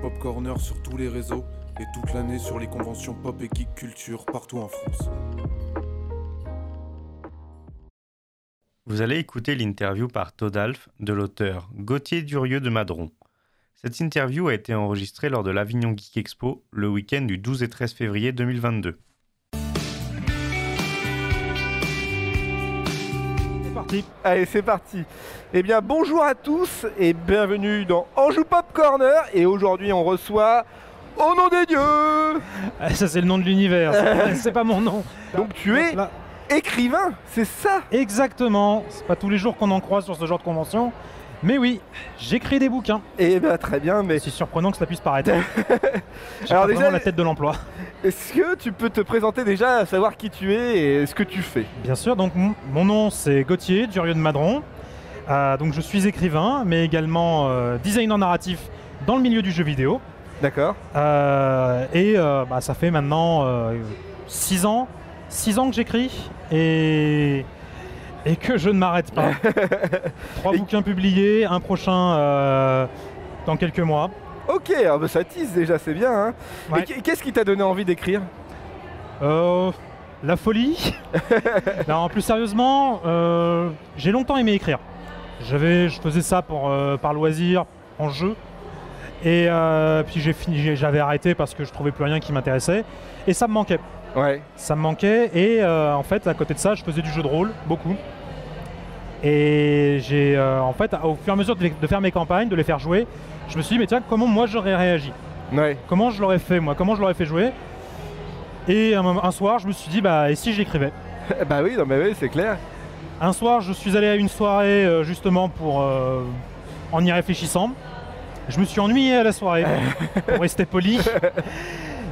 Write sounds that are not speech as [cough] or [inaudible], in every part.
Pop Corner sur tous les réseaux et toute l'année sur les conventions pop et geek culture partout en France. Vous allez écouter l'interview par Todalf de l'auteur Gauthier Durieux de Madron. Cette interview a été enregistrée lors de l'Avignon Geek Expo le week-end du 12 et 13 février 2022. Parti. Allez, c'est parti. Eh bien, bonjour à tous et bienvenue dans Anjou Pop Corner. Et aujourd'hui, on reçoit Au nom des dieux Ah, Ça c'est le nom de l'univers, [laughs] c'est- pas mon nom. Donc, tu es Là, écrivain, c'est ça? Exactement, c'est pas tous les jours qu'on en croise sur ce genre de convention. Mais oui, j'écris des bouquins. Eh bien, très bien, mais C'est surprenant que cela puisse paraître. [laughs] Alors pas déjà- vraiment la tête de l'emploi. est-ce que tu peux te présenter déjà, savoir qui tu es et ce que tu fais? Bien sûr, donc mon nom c'est Gauthier Durieux de Madron. Euh, donc je suis écrivain, mais également euh, designer narratif dans le milieu du jeu vidéo. D'accord Euh, et bah, ça fait maintenant 6 ans, 6 ans que j'écris et, et que je ne m'arrête pas. [laughs] Trois bouquins publiés, un prochain euh, dans quelques mois. Ok, ah bah, ça tease déjà, c'est bien. Hein Ouais. Et qu- qu'est-ce qui t'a donné envie d'écrire? Euh, la folie. [laughs] non, plus sérieusement, euh, j'ai longtemps aimé écrire. J'avais, je faisais ça pour, euh, par loisir, en jeu. Et euh, puis j'ai fini, j'avais arrêté parce que je trouvais plus rien qui m'intéressait. Et ça me manquait. Ouais. Ça me manquait et euh, en fait à côté de ça je faisais du jeu de rôle beaucoup et j'ai euh, en fait au fur et à mesure de, les- de faire mes campagnes, de les faire jouer, je me suis dit mais tiens comment moi j'aurais réagi, Ouais. comment je l'aurais fait moi, comment je l'aurais fait jouer? Et un, soir je me suis dit bah et si j'écrivais? [laughs] Bah oui, non mais oui, c'est clair. Un soir je suis allé à une soirée euh, justement pour en y réfléchissant, je me suis ennuyé à la soirée [laughs] pour rester poli.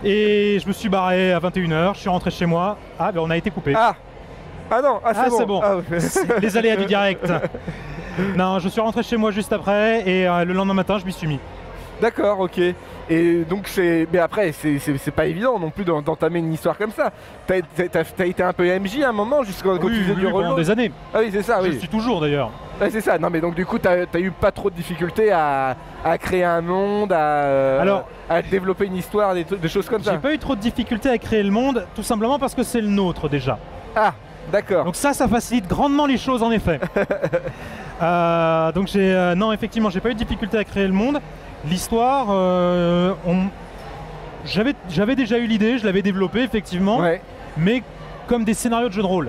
Et je me suis barré à 21h, je suis rentré chez moi. Ah, ben on a été coupé. Ah Ah non, ah, c'est Ah, bon. c'est bon. Ah, ouais. [laughs] Les aléas du direct. Non, je suis rentré chez moi juste après et euh, le lendemain matin, je m'y suis mis. D'accord, ok. Et donc c'est. Mais après, c'est- pas évident non plus d'en- d'entamer une histoire comme ça. T'as t'as été un peu MJ à un moment, jusqu'à quand Oui, tu faisais oui, du pendant rôle. des années. Ah oui, c'est ça, Je oui. suis toujours d'ailleurs. C'est ça. Non, mais donc du coup, t'as as eu pas trop de difficultés à, à créer un monde, à, euh, Alors- à développer une histoire, des, choses comme J'ai ça. pas eu trop de difficultés à créer le monde, tout simplement parce que c'est le nôtre déjà. Ah, d'accord. Donc ça, ça facilite grandement les choses en effet. [laughs] Euh, donc j'ai, euh, non, effectivement, j'ai pas eu de difficulté à créer le monde. L'histoire, euh, on- j'avais, déjà eu l'idée, je l'avais développée effectivement. Ouais. mais comme des scénarios de jeux de rôle.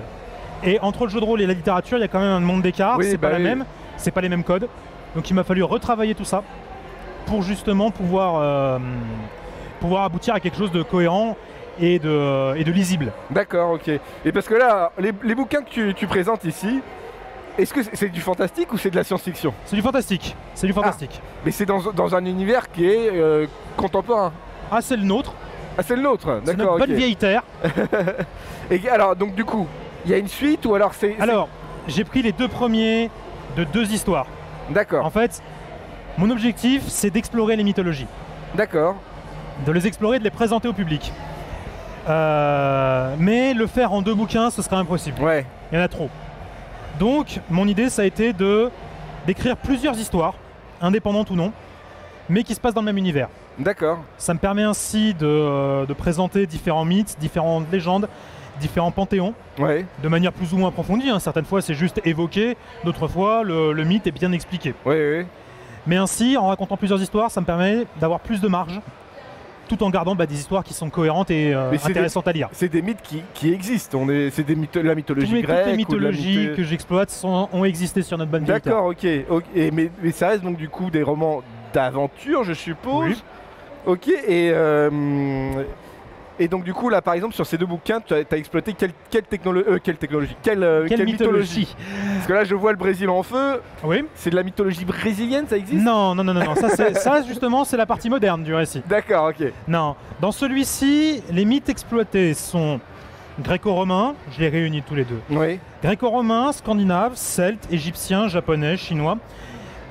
Et entre le jeu de rôle et la littérature, il y a quand même un monde d'écart, Oui, c'est bah pas oui. la même, c'est pas les mêmes codes. Donc il m'a fallu retravailler tout ça pour justement pouvoir, euh, pouvoir aboutir à quelque chose de cohérent et de, et de lisible. D'accord, ok. Et parce que là, les, les bouquins que tu, tu présentes ici, est-ce que c'est du fantastique ou c'est de la science-fiction C'est du fantastique, c'est du fantastique. Mais c'est dans, dans un univers qui est euh, contemporain. Ah, c'est le nôtre, Ah, c'est le nôtre, c'est notre d'accord. bonne vieille terre. [laughs] Et alors, donc du coup, il y a une suite ou alors c'est. c'est- Alors, j'ai pris les deux premiers de deux histoires. D'accord, En fait, mon objectif, c'est d'explorer les mythologies. d'accord. de les explorer, de les présenter au public. Euh, mais le faire en deux bouquins, ce serait impossible. Ouais, Il y en a trop. Donc, mon idée, ça a été de d'écrire plusieurs histoires, indépendantes ou non, mais qui se passent dans le même univers. d'accord. Ça me permet ainsi de, euh, de présenter différents mythes, différentes légendes, différents panthéons, Ouais, de manière plus ou moins approfondie. hein. Certaines fois, c'est juste évoqué, d'autres fois, le, le mythe est bien expliqué. ouais, ouais. Mais ainsi, en racontant plusieurs histoires, ça me permet d'avoir plus de marge, tout en gardant bah, des histoires qui sont cohérentes et euh, des- intéressantes à lire. C'est des mythes qui, qui existent. On est, c'est des la mythologie Tous les- grecque. toutes les mythologies mytho- que j'exploite sont- ont existé sur notre terre. D'accord, ok. mais ça reste donc du coup des romans d'aventure, je suppose. Oui. Ok. Et euh, et donc du coup là, par exemple, sur ces deux bouquins, tu as, exploité quelle, quelle, technolo- euh, quelle technologie? Quelle, euh, Quelle, mythologie, Parce que là, je vois le Brésil en feu. Oui C'est de la mythologie brésilienne, ça existe? Non, non, non, non, non. [laughs] Ça, justement, c'est la partie moderne du récit. D'accord, ok. Non, dans celui-ci, les mythes exploités sont gréco-romains, je les réunis tous les deux. Oui. Gréco-romains, scandinaves, celtes, égyptiens, japonais, chinois,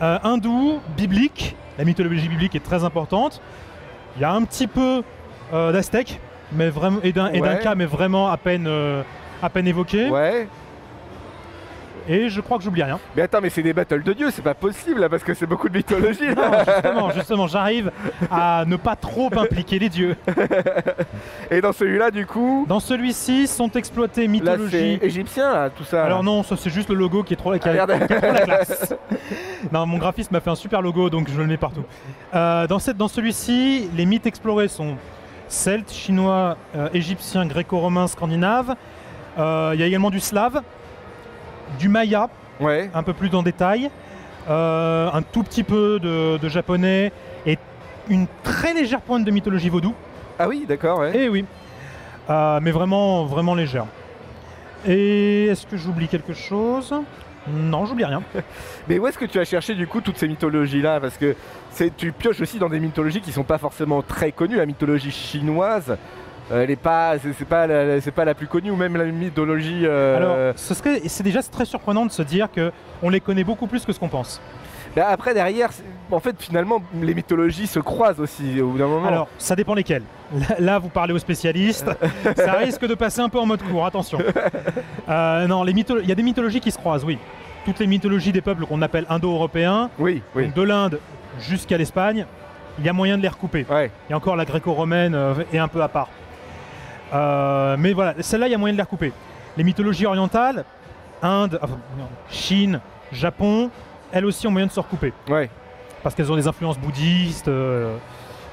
euh, hindous, bibliques. La mythologie biblique est très importante. Il y a un petit peu euh, d'aztèques, mais vraiment et d'un Ouais. cas, mais vraiment à peine, euh, à peine évoqué. Ouais. Et je crois que j'oublie rien. Mais attends, mais c'est des battles de dieux, c'est pas possible là, parce que c'est beaucoup de mythologie Non, là. justement, justement, j'arrive à ne pas trop impliquer les dieux. [laughs] Et dans celui-là, du coup, Dans celui-ci sont exploitées là mythologies. c'est égyptien là, tout ça. Alors non, ça c'est juste le logo qui est trop, qui a- Ah, Regarde. qui a trop la classe. [laughs] non, mon graphiste m'a fait un super logo, donc je le mets partout. Euh, dans cette, dans celui-ci, les mythes explorés sont celtes, chinois, euh, égyptiens, gréco-romains, scandinaves. Euh, Il y a également du slave, du maya, Ouais. un peu plus en détail, euh, un tout petit peu de, de japonais et une très légère pointe de mythologie vaudou. Ah oui, d'accord, ouais. Eh oui, Euh, mais vraiment, vraiment légère. Et est-ce que j'oublie quelque chose? Non, j'oublie rien. [laughs] Mais où est-ce que tu as cherché du coup toutes ces mythologies là Parce que c'est tu pioches aussi dans des mythologies qui sont pas forcément très connues. La mythologie chinoise, elle est pas, c'est pas, la- c'est pas la plus connue ou même la mythologie. euh, Alors, ce serait, c'est déjà très surprenant de se dire que on les connaît beaucoup plus que ce qu'on pense. Après derrière, en fait finalement les mythologies se croisent aussi au bout d'un moment. Alors, ça dépend lesquels. Là, vous parlez aux spécialistes. [laughs] ça risque de passer un peu en mode court, attention. [laughs] Euh, non, il y a des mythologies qui se croisent, oui. Toutes les mythologies des peuples qu'on appelle indo-européens, oui, oui, donc de l'Inde jusqu'à l'Espagne, il y a moyen de les recouper. ouais, Et encore la gréco-romaine euh, est un peu à part. Euh, mais voilà, celle-là, il y a moyen de les recouper. Les mythologies orientales, Inde, enfin, Chine, Japon, elles aussi ont moyen de se recouper. ouais. Parce qu'elles ont des influences bouddhistes euh,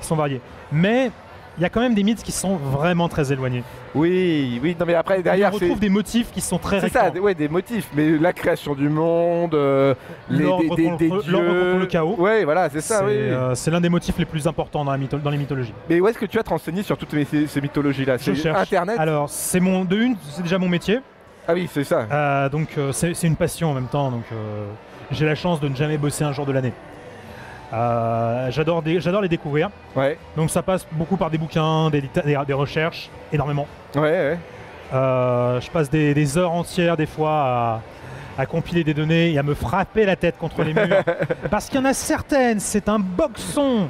qui sont variées. Mais il y a quand même des mythes qui sont vraiment très éloignés. Oui, oui, non mais après On derrière c'est. retrouve des motifs qui sont très C'est ça, ouais, des motifs, mais la création du monde, euh, L'ordre contre- le chaos. Ouais, voilà, c'est ça, C'est oui. euh, c'est l'un des motifs les plus importants dans, la mytho- dans les mythologies. Mais où est-ce que tu as te renseigné sur toutes ces, ces mythologies-là? Je cherche. Internet? Alors, c'est mon de une, c'est déjà mon métier. Ah oui, c'est ça. Euh, donc euh, c'est une passion en même temps, donc j'ai la chance de ne jamais bosser un jour de l'année. Euh, J'adore j'adore les découvrir, Ouais, donc ça passe beaucoup par des bouquins, des, des- des recherches, énormément. ouais, ouais. Euh, je passe des, des heures entières des fois à, à compiler des données et à me frapper la tête contre les murs. [laughs] Parce qu'il y en a certaines, c'est un boxon.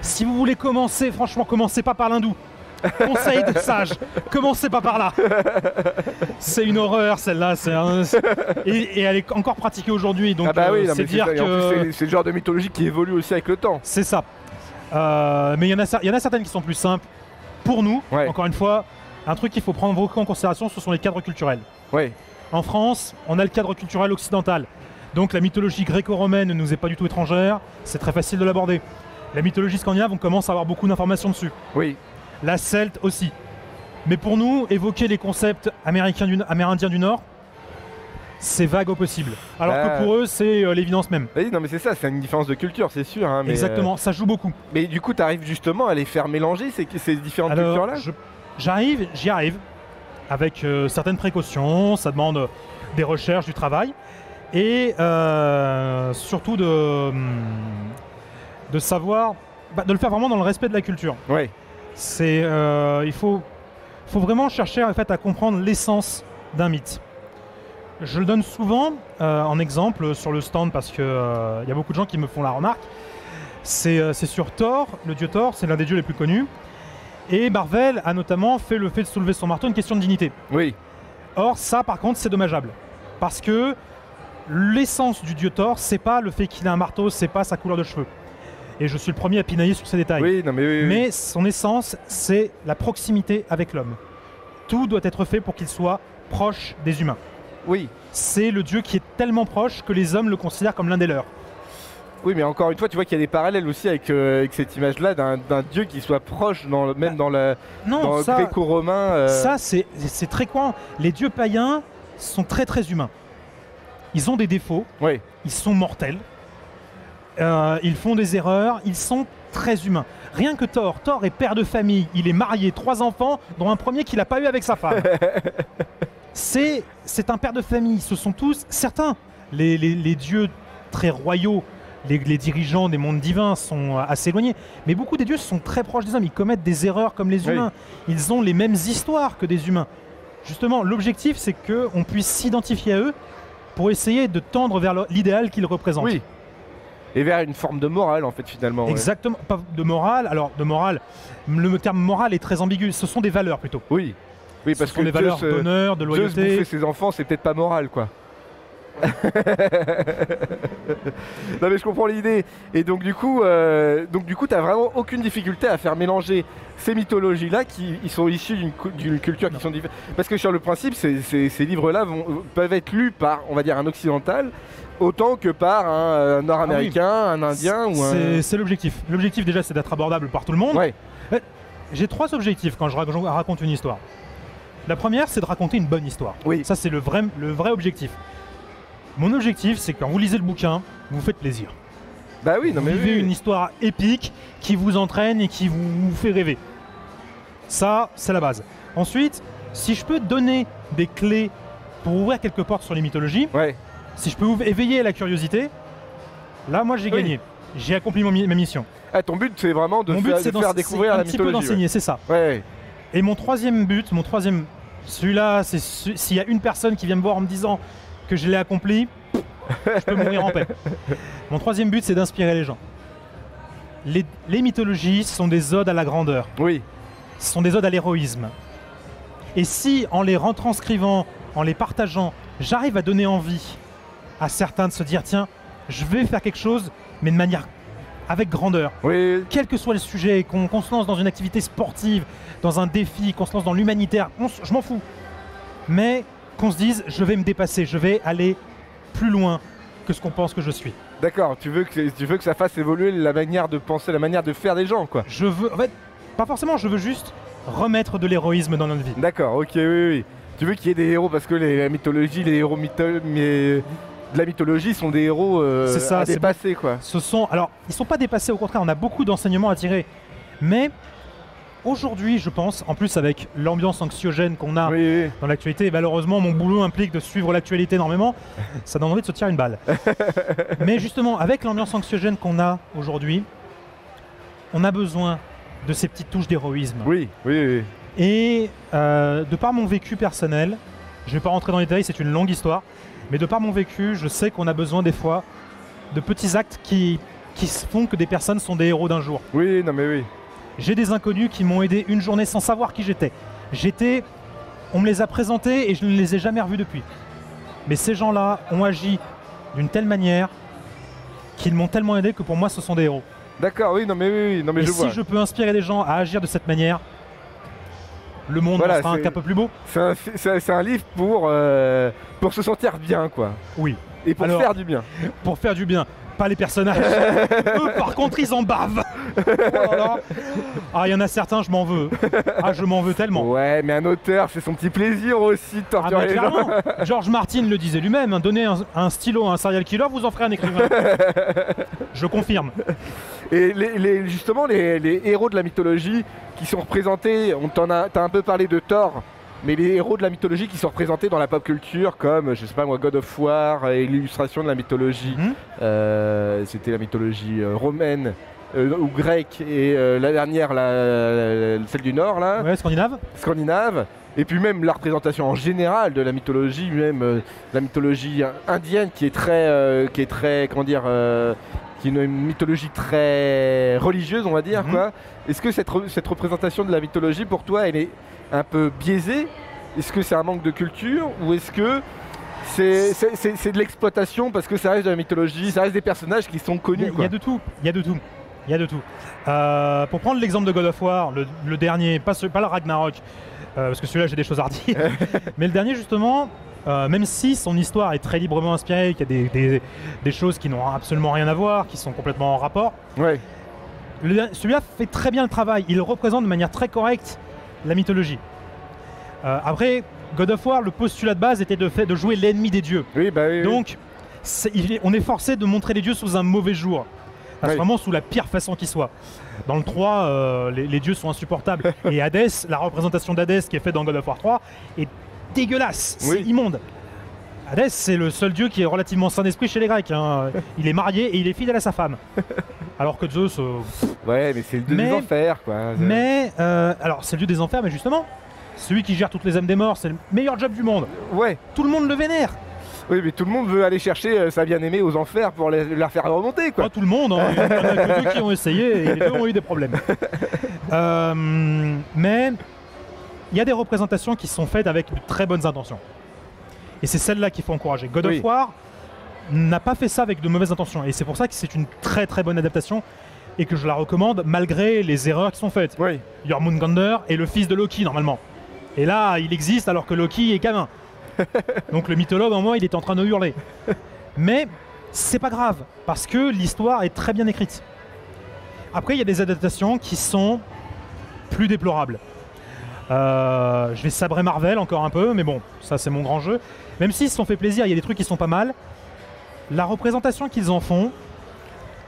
Si vous voulez commencer, franchement, commencez pas par l'hindou. Conseil de sage, commencez pas par là. C'est une horreur celle-là. c'est un- Et, et elle est encore pratiquée aujourd'hui, donc ah bah oui, euh, c'est dire que c'est- le genre de mythologie qui évolue aussi avec le temps. c'est ça. Euh, mais il y, en a, cer- il y en a certaines qui sont plus simples. Pour nous, Ouais. encore une fois, un truc qu'il faut prendre beaucoup en considération, ce sont les cadres culturels. Ouais, En France, on a le cadre culturel occidental. Donc la mythologie gréco-romaine ne nous est pas du tout étrangère, c'est très facile de l'aborder. La mythologie scandinave, on commence à avoir beaucoup d'informations dessus. oui. La celte aussi. Mais pour nous, évoquer les concepts américains du, amérindiens du Nord, c'est vague au possible. Alors Ah. que pour eux, c'est euh, l'évidence même. Oui, non, mais c'est ça, c'est une différence de culture, c'est sûr. hein, mais, Exactement, ça joue beaucoup. euh, mais du coup, tu arrives justement à les faire mélanger ces, ces différentes cultures-là? j'arrive, j'y arrive, avec euh, certaines précautions, ça demande des recherches, du travail, et surtout de, hum, de savoir, bah, de le faire vraiment dans le respect de la culture. Ouais, C'est, euh, il faut, faut vraiment chercher en fait à comprendre l'essence d'un mythe. Je le donne souvent euh, en exemple sur le stand parce que euh, y a beaucoup de gens qui me font la remarque. C'est c'est sur Thor, le dieu Thor, c'est l'un des dieux les plus connus. Et Marvel a notamment fait le fait de soulever son marteau une question de dignité. oui, Or, ça, par contre, c'est dommageable. Parce que l'essence du dieu Thor, c'est pas le fait qu'il a un marteau, c'est pas sa couleur de cheveux. Et je suis le premier à pinailler sur ces détails. oui, non, mais oui, oui, oui. Mais son essence, c'est la proximité avec l'homme. Tout doit être fait pour qu'il soit proche des humains. oui. C'est le dieu qui est tellement proche que les hommes le considèrent comme l'un des leurs. Oui, mais encore une fois, tu vois qu'il y a des parallèles aussi avec, euh, avec cette image-là d'un dieu qui soit proche, dans le- même dans le, dans Non, le ça, gréco-romain. euh, ça c'est c'est très courant. Les dieux païens sont très très humains. Ils ont des défauts, Oui, ils sont mortels, Euh, ils font des erreurs, ils sont très humains. Rien que Thor, Thor est père de famille, il est marié, trois enfants, dont un premier qu'il n'a pas eu avec sa femme. [laughs] c'est c'est un père de famille, ce sont tous, certains, les, les- les dieux très royaux, les, les dirigeants des mondes divins sont euh, assez éloignés, mais beaucoup des dieux sont très proches des hommes, ils commettent des erreurs comme les Oui. humains, ils ont les mêmes histoires que des humains. Justement, l'objectif c'est qu'on puisse s'identifier à eux pour essayer de tendre vers l'idéal qu'ils représentent. oui. Et vers une forme de morale, en fait, finalement. ouais. Exactement, pas de morale. Alors, de morale, le terme morale est très ambigu. Ce sont des valeurs plutôt. Oui. Oui, parce Ce sont que des valeurs Zeus, euh, d'honneur, de Zeus loyauté. bouffer ses enfants, c'est peut-être pas moral, quoi. [laughs] non mais je comprends l'idée. Et donc du coup, euh, donc du coup, t'as vraiment aucune difficulté à faire mélanger ces mythologies-là qui ils sont issues d'une culture qui sont différentes. Parce que sur le principe, ces, ces- ces livres-là peuvent être lus par, on va dire, un occidental autant que par un, euh, nord-américain, un indien ou un. C'est l'objectif. L'objectif déjà c'est d'être abordable par tout le monde. Ouais. J'ai trois objectifs quand je ra- je raconte une histoire. La première c'est de raconter une bonne histoire. Oui. Ça c'est le vrai, le vrai objectif. Mon objectif c'est que quand vous lisez le bouquin, vous vous faites plaisir. Bah oui, non Vous mais vivez oui. une histoire épique qui vous entraîne et qui vous, vous fait rêver. Ça, c'est la base. Ensuite, si je peux donner des clés pour ouvrir quelques portes sur les mythologies, Ouais. Si je peux ouv- éveiller la curiosité, là, moi, j'ai Oui. gagné. J'ai accompli mon ma mission. Ah, ton but c'est vraiment de, mon but, faire, de découvrir c'est la un petit peu d'enseigner, c'est ça. ouais. Et mon troisième but, mon troisième, celui-là, c'est ce- s'il y a une personne qui vient me voir en me disant que je l'ai accompli, je peux mourir en paix. Mon troisième but, c'est d'inspirer les gens. Les, les mythologies sont des odes à la grandeur, Oui. ce sont des odes à l'héroïsme. Et si, en les retranscrivant, en les partageant, j'arrive à donner envie à certains de se dire tiens, je vais faire quelque chose, mais de manière avec grandeur Oui. quel que soit le sujet, qu'on se lance dans une activité sportive, dans un défi, qu'on se lance dans l'humanitaire, je m'en fous. Mais qu'on se dise, je vais me dépasser, je vais aller plus loin que ce qu'on pense que je suis. D'accord, tu veux que tu veux que ça fasse évoluer la manière de penser, la manière de faire des gens, quoi. Je veux, en fait, pas forcément, je veux juste remettre de l'héroïsme dans notre vie. D'accord, ok, oui, oui. Tu veux qu'il y ait des héros parce que les, la mythologie, les héros mytho- mais de la mythologie sont des héros euh, C'est ça, dépasser, quoi. Ce sont, alors, ils sont pas dépassés, au contraire, on a beaucoup d'enseignements à tirer. Mais aujourd'hui, je pense, en plus avec l'ambiance anxiogène qu'on a Oui, oui. dans l'actualité. Et malheureusement, mon boulot implique de suivre l'actualité énormément. [laughs] Ça donne envie de se tirer une balle. Mais justement, avec l'ambiance anxiogène qu'on a aujourd'hui, on a besoin de ces petites touches d'héroïsme. Oui, oui, oui. Et euh, de par mon vécu personnel, je ne vais pas rentrer dans les détails, c'est une longue histoire, mais de par mon vécu, je sais qu'on a besoin des fois de petits actes qui, qui font que des personnes sont des héros d'un jour. Oui, non mais oui. J'ai des inconnus qui m'ont aidé une journée sans savoir qui j'étais. J'étais. On me les a présentés et je ne les ai jamais revus depuis. Mais ces gens-là ont agi d'une telle manière qu'ils m'ont tellement aidé que pour moi ce sont des héros. D'accord, oui, non mais oui, oui, non mais et je si vois. je peux inspirer des gens à agir de cette manière, le monde Voilà, sera un peu plus beau. C'est un, fi- c'est un- c'est un livre pour, euh, pour se sentir bien, quoi. Oui. Et pour Alors- faire du bien. Pour faire du bien. Pas les personnages. [laughs] Eux, par contre, ils en bavent. Oh là là. Ah, il y en a certains, je m'en veux. Ah, je m'en veux tellement. Ouais, mais un auteur, c'est son petit plaisir aussi de Ah les gens. [laughs] George Martin le disait lui-même, hein, donnez un, un stylo à un serial killer, vous en ferez un écrivain. [laughs] Je confirme. Et les, les- justement, les, les héros de la mythologie qui sont représentés, on t'en a, t'as un peu parlé de Thor, mais les héros de la mythologie qui sont représentés dans la pop culture, comme, je sais pas moi, God of War et l'illustration de la mythologie, Mhm. euh, c'était la mythologie euh, romaine euh, ou grecque, et la dernière, la- la- celle du Nord, là, Ouais, Scandinave scandinave. Et puis même la représentation en général de la mythologie, même la mythologie indienne qui est très, qui est très, comment dire, qui est une, mythologie très religieuse, on va dire quoi. Est-ce que cette, re- cette représentation de la mythologie pour toi, elle est un peu biaisée Est-ce que c'est un manque de culture ou est-ce que c'est de l'exploitation parce que ça reste de la mythologie, ça reste des personnages qui sont connus il y a de tout. Il y a de tout. Il y a de tout. Euh, pour prendre l'exemple de God of War, le, le dernier, pas, ce- pas le Ragnarok, euh, parce que celui-là j'ai des choses à redire, [laughs] mais le dernier justement, euh, même si son histoire est très librement inspirée, qu'il y a des, des- des choses qui n'ont absolument rien à voir, qui sont complètement en rapport, Ouais. celui-là fait très bien le travail. Il représente de manière très correcte la mythologie. Euh, après, God of War, le postulat de base était de, fait, de jouer l'ennemi des dieux. Oui, bah oui. Donc, c'est- il est- on est forcé de montrer les dieux sous un mauvais jour. Oui. Vraiment sous la pire façon qui soit. Dans le 3, euh, les, les dieux sont insupportables. [laughs] Et Hadès, la représentation d'Hadès qui est faite dans God of War 3, est dégueulasse. C'est immonde. Hadès, c'est le seul dieu qui est relativement sain d'esprit chez les Grecs. hein. Il est marié et il est fidèle à sa femme. Alors que Zeus. euh, Ouais, mais c'est le dieu des enfers quoi. Mais, euh, alors c'est le dieu des enfers, mais justement, celui qui gère toutes les âmes des morts, c'est le meilleur job du monde. Ouais. Tout le monde le vénère. Oui, mais tout le monde veut aller chercher euh, sa bien-aimée aux enfers pour les- la faire remonter, quoi. Pas tout le monde, hein. il y en a que [laughs] deux qui ont essayé et les deux ont eu des problèmes. [laughs] Euh, mais il y a des représentations qui sont faites avec de très bonnes intentions. Et c'est celle-là qu'il faut encourager. God Oui. of War, n'a pas fait ça avec de mauvaises intentions. Et c'est pour ça que c'est une très très bonne adaptation et que je la recommande malgré les erreurs qui sont faites. Oui. Jormungandr est le fils de Loki normalement. Et là, il existe alors que Loki est gamin. [laughs] Donc le mythologue en moi, il est en train de hurler. Mais c'est pas grave parce que l'histoire est très bien écrite. Après, il y a des adaptations qui sont plus déplorables. Euh, je vais sabrer Marvel encore un peu, mais bon, ça c'est mon grand jeu. Même s'ils se sont fait plaisir, il y a des trucs qui sont pas mal. La représentation qu'ils en font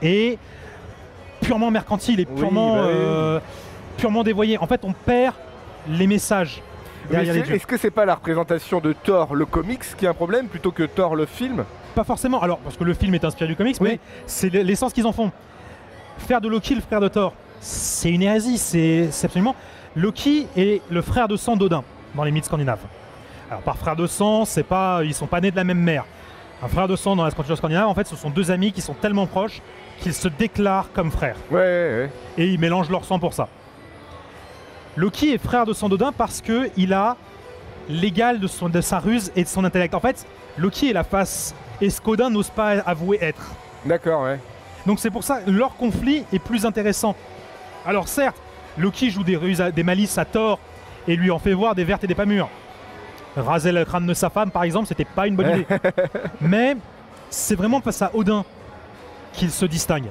est purement mercantile et Oui, purement, bah oui. euh, purement dévoyée. En fait, on perd les messages. Est-ce que c'est pas la représentation de Thor le comics qui est un problème plutôt que Thor le film? Pas forcément, alors parce que le film est inspiré du comics, Oui. mais c'est l'essence qu'ils en font. Faire de Loki le frère de Thor, c'est une hérésie, c'est absolument. Loki est le frère de sang d'Odin dans les mythes scandinaves. Alors par frère de sang, c'est pas, ils sont pas nés de la même mère. Un frère de sang dans la culture scandinave, en fait, ce sont deux amis qui sont tellement proches qu'ils se déclarent comme frères Ouais, ouais, ouais. et ils mélangent leur sang pour ça. Loki est frère de sang d'Odin parce que il a l'égal de, son- de sa ruse et de son intellect. En fait, Loki est la face et ce qu'Odin n'ose pas avouer être. D'accord, ouais. Donc c'est pour ça que leur conflit est plus intéressant. Alors certes, Loki joue des ruses, à- des malices à Thor et lui en fait voir des vertes et des pas mûres. Raser le crâne de sa femme, par exemple, c'était pas une bonne idée. [laughs] Mais c'est vraiment face à Odin qu'il se distingue.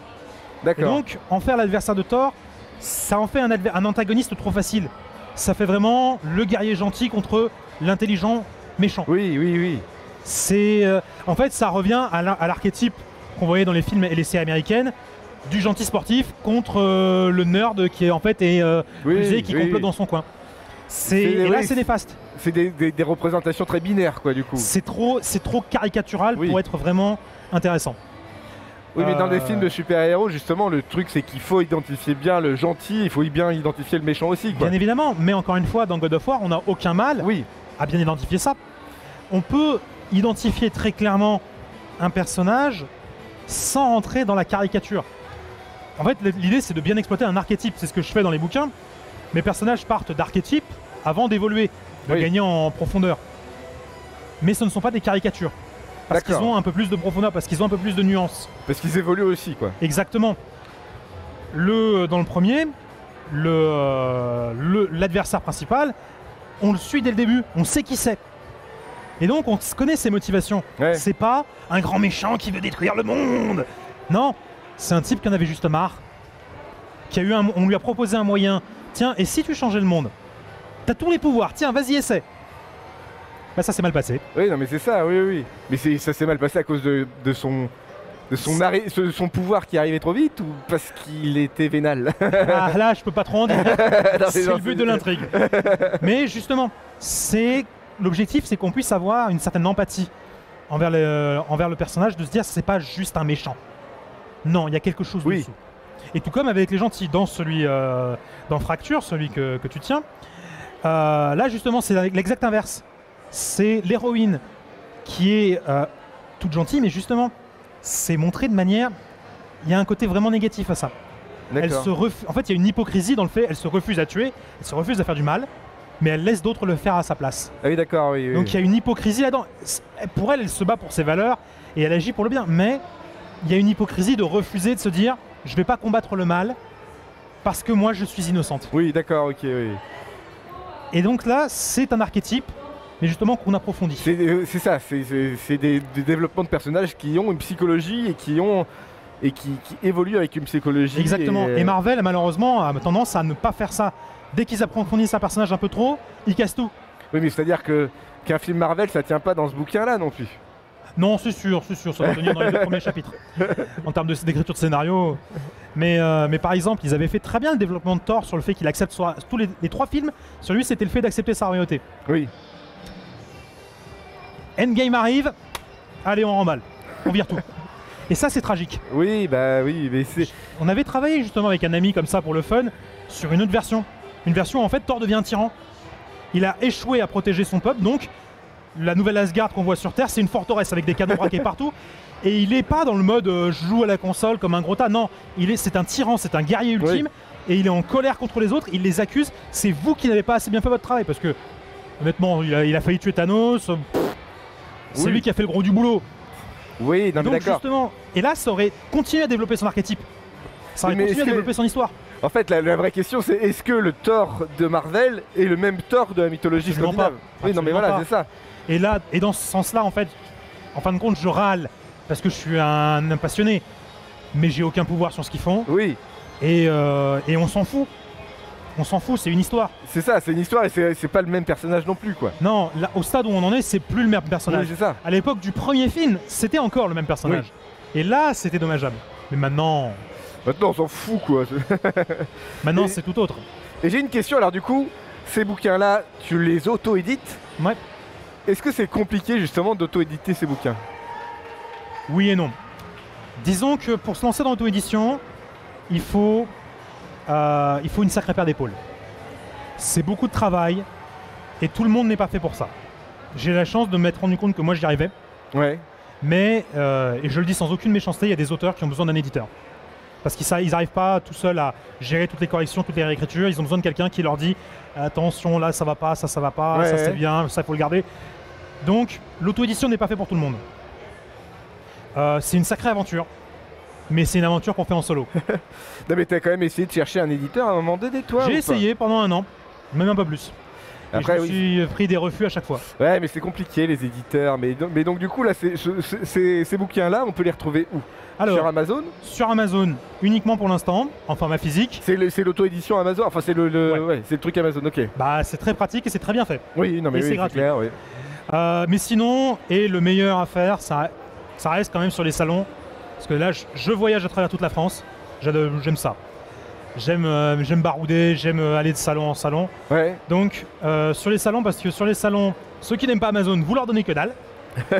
D'accord. donc, en faire l'adversaire de Thor, ça en fait un, adver- un antagoniste trop facile. Ça fait vraiment le guerrier gentil contre l'intelligent méchant. Oui, oui, oui. C'est, euh, en fait, ça revient à l'archétype qu'on voyait dans les films et les séries américaines du gentil sportif contre euh, le nerd qui est en fait est euh, Oui, et qui oui, complote dans son coin. C'est, et là, c'est néfaste. C'est des, des- des représentations très binaires, quoi, du coup. C'est trop, c'est trop caricatural Oui. pour être vraiment intéressant. Oui, mais dans des Euh, films de super-héros, justement, le truc, c'est qu'il faut identifier bien le gentil, il faut bien identifier le méchant aussi, quoi. Bien évidemment, mais encore une fois, dans God of War, on n'a aucun mal Oui, à bien identifier ça. On peut identifier très clairement un personnage sans rentrer dans la caricature. En fait, l'idée c'est de bien exploiter un archétype, c'est ce que je fais dans les bouquins. Mes personnages partent d'archétypes avant d'évoluer, de Oui. gagner en profondeur. Mais ce ne sont pas des caricatures. Parce qu'ils ont un peu plus de profondeur, parce qu'ils ont un peu plus de nuances. parce qu'ils évoluent aussi, quoi. Exactement. Le, dans le premier, le, euh, le- l'adversaire principal, on le suit dès le début, on sait qui c'est. Et donc on connaît ses motivations. Ouais. C'est pas un grand méchant qui veut détruire le monde. Non, c'est un type qui en avait juste marre. Qui a eu un, on lui a proposé un moyen. Tiens, et si tu changeais le monde? T'as tous les pouvoirs, tiens, vas-y, essaie. Bah ça s'est mal passé. Oui, non, mais c'est ça, oui, oui. Mais ça s'est mal passé à cause de, de son. De son, son pouvoir qui arrivait trop vite ou parce qu'il était vénal? Ah, [laughs] là, je peux pas trop en dire. C'est le but de l'intrigue. Mais justement, c'est l'objectif, c'est qu'on puisse avoir une certaine empathie envers le, envers le personnage, de se dire c'est pas juste un méchant. Non, il y a quelque chose Oui. dessous. Et tout comme avec les gentils dans celui euh, dans Fracture, celui que, que tu tiens, euh, là justement c'est l'exact inverse. C'est l'héroïne qui est euh, toute gentille, mais justement c'est montré de manière. Il y a un côté vraiment négatif à ça. Elle se refu- En fait, il y a une hypocrisie dans le fait, elle se refuse à tuer, elle se refuse à faire du mal, mais elle laisse d'autres le faire à sa place. Ah oui, d'accord, oui. oui. Donc il y a une hypocrisie là-dedans. Pour elle, elle se bat pour ses valeurs et elle agit pour le bien, mais il y a une hypocrisie de refuser de se dire je vais pas combattre le mal parce que moi je suis innocente. Oui, d'accord, ok, oui. Et donc là, c'est un archétype, mais justement qu'on approfondit. C'est euh, ça, c'est- des, des développements de personnages qui ont une psychologie et qui ont et qui, qui évoluent avec une psychologie. Exactement. Et, Et Marvel, malheureusement, a tendance à ne pas faire ça. Dès qu'ils approfondissent un personnage un peu trop, ils cassent tout. Oui, mais c'est-à-dire que qu'un film Marvel, ça tient pas dans ce bouquin-là non plus. Non, c'est sûr, c'est sûr, ça va tenir dans les deux [laughs] premiers chapitres en termes de- d'écriture de scénario. Mais, euh, mais par exemple, ils avaient fait très bien le développement de Thor sur le fait qu'il accepte soit, tous les, les trois films. Sur lui, c'était le fait d'accepter sa royauté. Oui. Endgame arrive, allez, on remballe, on vire tout. Et ça, c'est tragique. Oui, bah oui, mais c'est. On avait travaillé justement avec un ami comme ça pour le fun sur une autre version. Une version où en fait Thor devient un tyran. Il a échoué à protéger son peuple, donc la nouvelle Asgard qu'on voit sur Terre, c'est une forteresse avec des canons braqués partout. [laughs] Et il est pas dans le mode euh, je joue à la console comme un gros tas. Non, il est, c'est un tyran, c'est un guerrier ultime. Et il est en colère contre les autres. Il les accuse. C'est vous qui n'avez pas assez bien fait votre travail parce que honnêtement, il a, il a failli tuer Thanos. Pff, C'est lui qui a fait le gros du boulot. Oui, non mais Donc d'accord. justement, et là, ça aurait continué à développer son archétype. Ça aurait Mais continué à que- développer son histoire. En fait, la, la vraie question, c'est est-ce que le Thor de Marvel est le même Thor de la mythologie Absolument scandinave pas. Oui, non mais voilà, pas. c'est ça. Et là, et dans ce sens-là, en fait, en fin de compte, je râle parce que je suis un, un passionné, mais j'ai aucun pouvoir sur ce qu'ils font. Oui, Et, euh, et on s'en fout. On s'en fout, c'est une histoire. c'est ça, c'est une histoire et c'est pas le même personnage non plus, quoi. Non, là, au stade où on en est, c'est plus le même Oui, personnage. c'est ça. À l'époque du premier film, c'était encore le même personnage. Et là, c'était dommageable. Mais maintenant, Maintenant, on s'en fout, quoi. [laughs] maintenant c'est tout autre. Et j'ai une question, alors du coup, ces bouquins-là, tu les auto-édites? Ouais. Est-ce que c'est compliqué, justement, d'auto-éditer ces bouquins? Oui et non. Disons que pour se lancer dans l'auto-édition, il faut, euh, il faut une sacrée paire d'épaules. C'est beaucoup de travail et tout le monde n'est pas fait pour ça. J'ai la chance de m'être rendu compte que moi j'y arrivais, Ouais. mais, euh, et je le dis sans aucune méchanceté, il y a des auteurs qui ont besoin d'un éditeur. Parce qu'ils n'arrivent pas tout seuls à gérer toutes les corrections, toutes les réécritures. Ils ont besoin de quelqu'un qui leur dit attention, là ça va pas, ça ça va pas, Ouais, ça c'est ouais. bien, ça il faut le garder. Donc l'auto-édition n'est pas fait pour tout le monde. Euh, c'est une sacrée aventure, mais c'est une aventure qu'on fait en solo. [laughs] Non, mais t'as quand même essayé de chercher un éditeur à un moment donné, toi J'ai essayé pendant un an, même un peu plus. Et Après, je me oui. suis pris des refus à chaque fois. Ouais, mais c'est compliqué, les éditeurs. Mais, donc- mais donc, du coup, là, ces, ces bouquins-là, on peut les retrouver où? Alors, Sur Amazon? sur Amazon, uniquement pour l'instant, en format physique, C'est l'auto-édition Amazon? Enfin, c'est le, le- Ouais. ouais, c'est le truc Amazon, ok. bah, c'est très pratique et c'est très bien fait. Oui, non, mais oui, c'est gratuit. clair, oui. Euh, mais sinon, et le meilleur à faire, ça, ça reste quand même sur les salons. Parce que là, je, je voyage à travers toute la France. J'aime ça. J'aime euh, j'aime barouder, j'aime euh, aller de salon en salon. Ouais. Donc, euh, sur les salons, parce que sur les salons, ceux qui n'aiment pas Amazon, vous leur donnez que dalle. [laughs]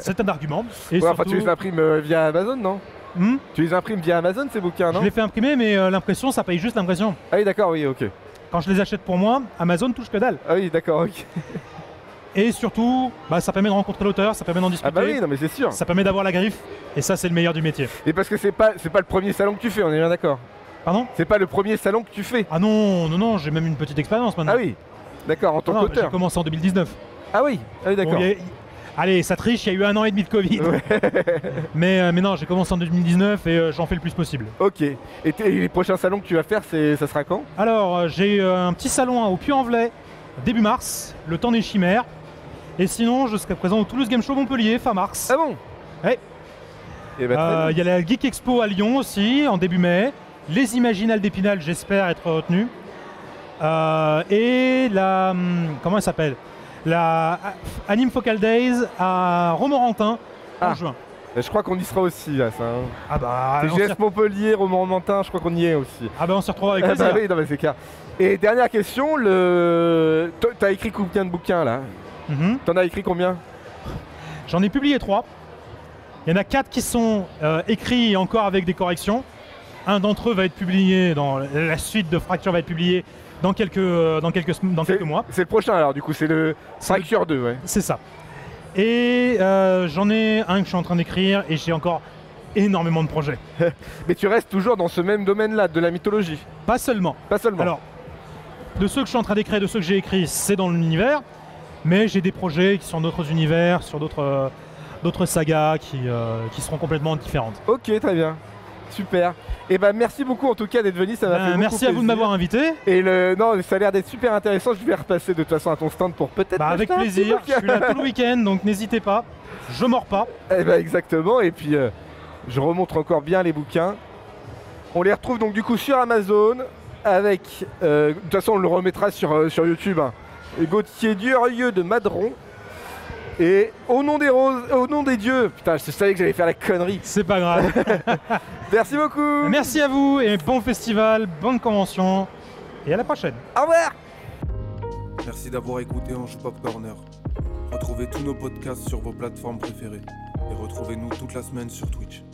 C'est un argument. Et Ouais, enfin, tu surtout- les imprimes euh, via Amazon, non Hmm Tu les imprimes via Amazon, ces bouquins, je non les fais imprimer, mais l'impression, ça paye juste l'impression. Ah oui, d'accord, oui, ok. Quand je les achète pour moi, Amazon touche que dalle. Ah oui, d'accord, ok. [laughs] Et surtout, bah, ça permet de rencontrer l'auteur, ça permet d'en discuter. Ah bah oui, non, mais c'est sûr. Ça permet d'avoir la griffe, et ça c'est le meilleur du métier. Et parce que c'est pas, c'est pas le premier salon que tu fais, on est bien d'accord. Pardon C'est pas le premier salon que tu fais. Ah non, non, non, j'ai même une petite expérience maintenant. Ah oui, d'accord, en tant Ah J'ai qu'auteur. commencé en 2019. Ah oui, ah oui, d'accord. Bon, Allez, ça triche, il y a eu un an et demi de Covid. [laughs] mais, euh, mais non, j'ai commencé en 2019 et euh, j'en fais le plus possible. Ok. Et, les prochains salons que tu vas faire, ça sera quand? Alors, euh, j'ai un petit salon hein, au Puy-en-Velay, début mars, le temps des chimères. Et sinon, jusqu'à présent au Toulouse Game Show Montpellier, fin mars. Ah bon? Ouais. Bah, Euh, bien. Il y a la Geek Expo à Lyon aussi, en début mai. Les Imaginales d'Épinal, j'espère être retenu. Euh, et la. hum, Comment elle s'appelle? La Anime Focal Days à Romorantin en Ah. juin. Je crois qu'on y sera aussi, là, ça. hein. Ah bah, TGS Montpellier, Romorantin, je crois qu'on y est aussi. ah bah on s'y retrouvera avec Ah plaisir. bah oui, non, mais c'est clair. Et dernière question, le... T'as écrit combien de bouquins, là? Mhm. T'en as écrit combien? J'en ai publié trois. Il y en a quatre qui sont euh, écrits encore avec des corrections. Un d'entre eux va être publié dans la suite de Fracture va être publié dans quelques euh, dans quelques dans quelques mois. C'est le prochain, alors, du coup, c'est le Fracture 2, ouais. C'est ça. Et euh, j'en ai un que je suis en train d'écrire et j'ai encore énormément de projets. [laughs] Mais tu restes toujours dans ce même domaine-là, de la mythologie. Pas seulement. Pas seulement. Alors, de ceux que je suis en train d'écrire, de ceux que j'ai écrits, c'est dans l'univers, mais j'ai des projets qui sont d'autres univers, sur d'autres euh, d'autres sagas qui, euh, qui seront complètement différentes. Ok, très bien. Super. Et ben merci beaucoup en tout cas d'être venu, ça m'a fait beaucoup merci à vous de m'avoir invité. Et le non, ça a l'air d'être super intéressant. Je vais repasser de toute façon à ton stand pour peut-être. Bah, avec plaisir. Je suis là tout le week-end, donc n'hésitez pas. Je mords pas. Eh ben exactement. Et puis euh, je remontre encore bien les bouquins. On les retrouve donc du coup sur Amazon avec. euh, de toute façon, on le remettra sur, euh, sur YouTube. hein. Gauthier Durieux de Madron. Et au nom des roses, au nom des dieux. Putain, je savais que j'allais faire la connerie. C'est pas grave. [laughs] Merci beaucoup. Merci à vous et bon festival, bonne convention. Et à la prochaine. Au revoir. Merci d'avoir écouté Ange Pop Corner. Retrouvez tous nos podcasts sur vos plateformes préférées et retrouvez-nous toute la semaine sur Twitch.